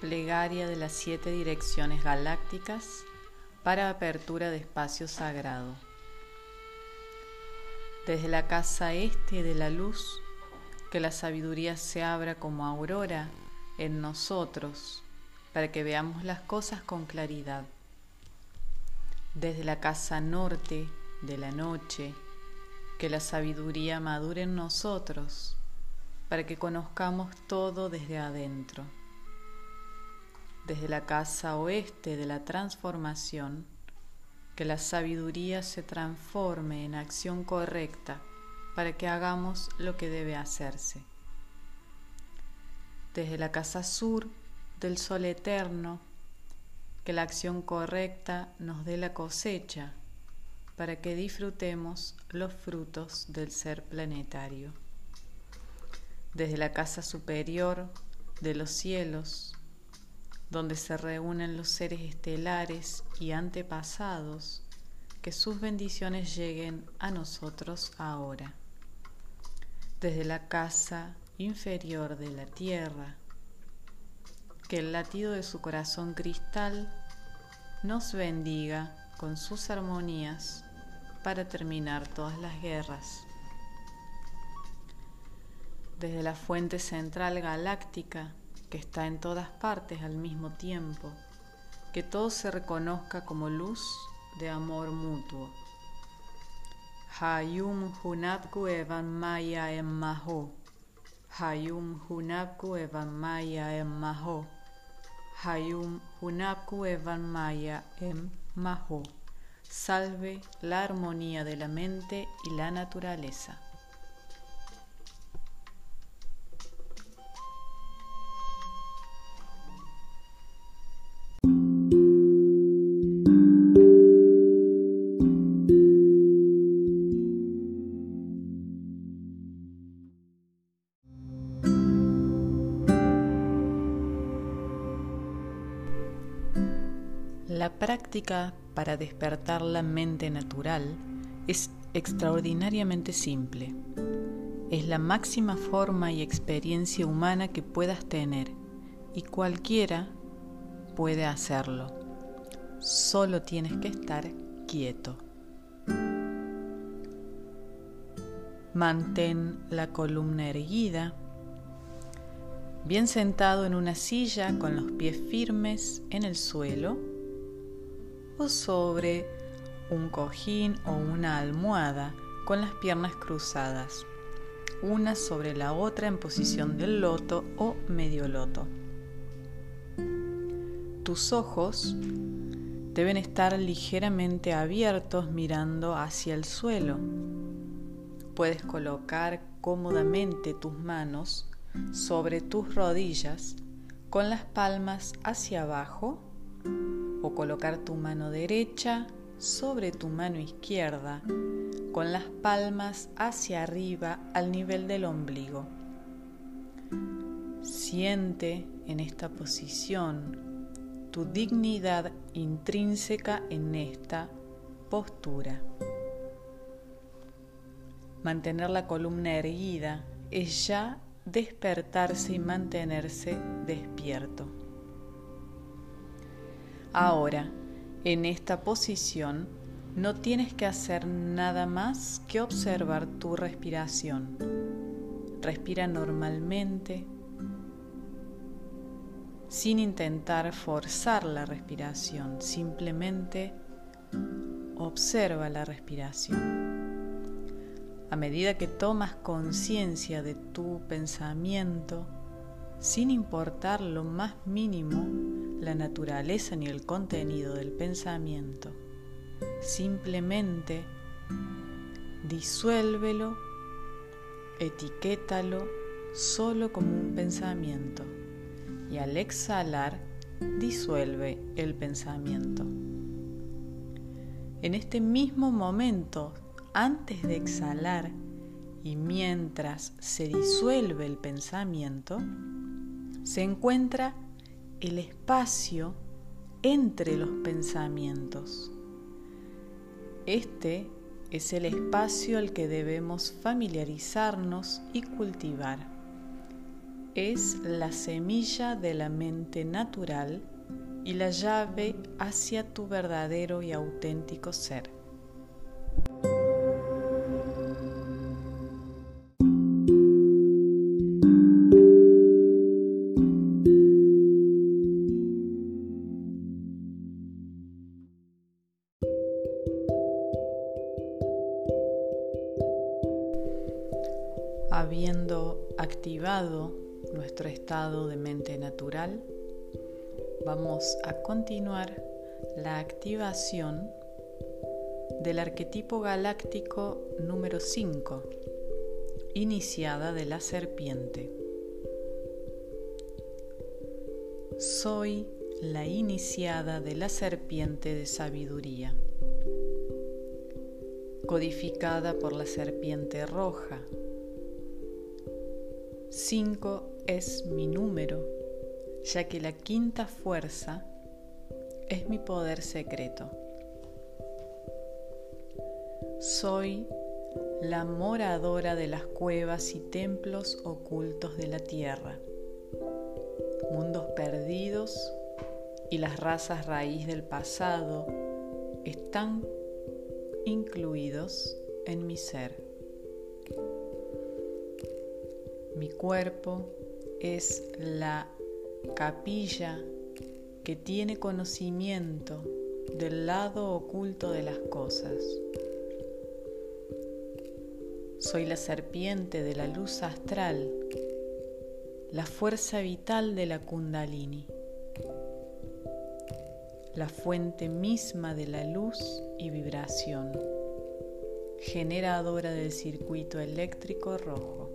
Plegaria de las siete direcciones galácticas para apertura de espacio sagrado. Desde la casa este de la luz, que la sabiduría se abra como aurora en nosotros para que veamos las cosas con claridad. Desde la casa norte de la noche, que la sabiduría madure en nosotros para que conozcamos todo desde adentro desde la casa oeste de la transformación, que la sabiduría se transforme en acción correcta para que hagamos lo que debe hacerse. Desde la casa sur del sol eterno, que la acción correcta nos dé la cosecha para que disfrutemos los frutos del ser planetario. Desde la casa superior de los cielos, donde se reúnen los seres estelares y antepasados, que sus bendiciones lleguen a nosotros ahora. Desde la casa inferior de la tierra, que el latido de su corazón cristal nos bendiga con sus armonías para terminar todas las guerras. Desde la fuente central galáctica, que está en todas partes al mismo tiempo, que todo se reconozca como luz de amor mutuo. Hayum hunabku evan maya em maho. Hayum hunabku evan maya em maho. Hayum hunabku evan maya em maho. Salve la armonía de la mente y la naturaleza. La práctica para despertar la mente natural es extraordinariamente simple. Es la máxima forma y experiencia humana que puedas tener y cualquiera puede hacerlo. Solo tienes que estar quieto. Mantén la columna erguida, bien sentado en una silla con los pies firmes en el suelo sobre un cojín o una almohada con las piernas cruzadas, una sobre la otra en posición del loto o medio loto. Tus ojos deben estar ligeramente abiertos mirando hacia el suelo. Puedes colocar cómodamente tus manos sobre tus rodillas con las palmas hacia abajo o colocar tu mano derecha sobre tu mano izquierda con las palmas hacia arriba al nivel del ombligo. Siente en esta posición tu dignidad intrínseca en esta postura. Mantener la columna erguida es ya despertarse y mantenerse despierto. Ahora, en esta posición, no tienes que hacer nada más que observar tu respiración. Respira normalmente, sin intentar forzar la respiración, simplemente observa la respiración. A medida que tomas conciencia de tu pensamiento, sin importar lo más mínimo, la naturaleza ni el contenido del pensamiento. Simplemente disuélvelo, etiquétalo solo como un pensamiento y al exhalar disuelve el pensamiento. En este mismo momento, antes de exhalar y mientras se disuelve el pensamiento, se encuentra el espacio entre los pensamientos. Este es el espacio al que debemos familiarizarnos y cultivar. es la semilla de la mente natural y la llave hacia tu verdadero y auténtico ser. Habiendo activado nuestro estado de mente natural, vamos a continuar la activación del arquetipo galáctico número 5, iniciada de la serpiente. Soy la iniciada de la serpiente de sabiduría, codificada por la serpiente roja. 5 es mi número ya que la quinta fuerza es mi poder secreto. Soy la moradora de las cuevas y templos ocultos de la tierra, mundos perdidos y las razas raíz del pasado están incluidos en mi ser. Mi cuerpo es la capilla que tiene conocimiento del lado oculto de las cosas. Soy la serpiente de la luz astral, la fuerza vital de la kundalini, la fuente misma de la luz y vibración, generadora del circuito eléctrico rojo,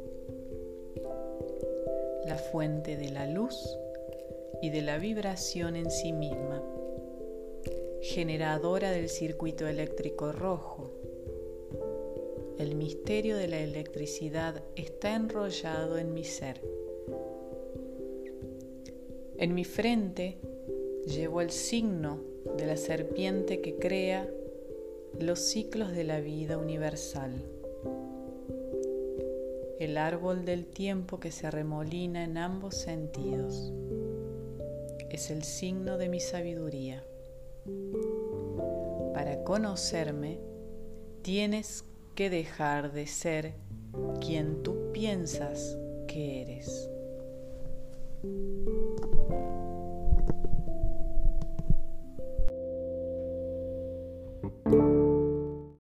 la fuente de la luz y de la vibración en sí misma, generadora del circuito eléctrico rojo. El misterio de la electricidad está enrollado en mi ser. En mi frente llevo el signo de la serpiente que crea los ciclos de la vida universal. El árbol del tiempo que se remolina en ambos sentidos es el signo de mi sabiduría. Para conocerme, tienes que dejar de ser quien tú piensas que eres.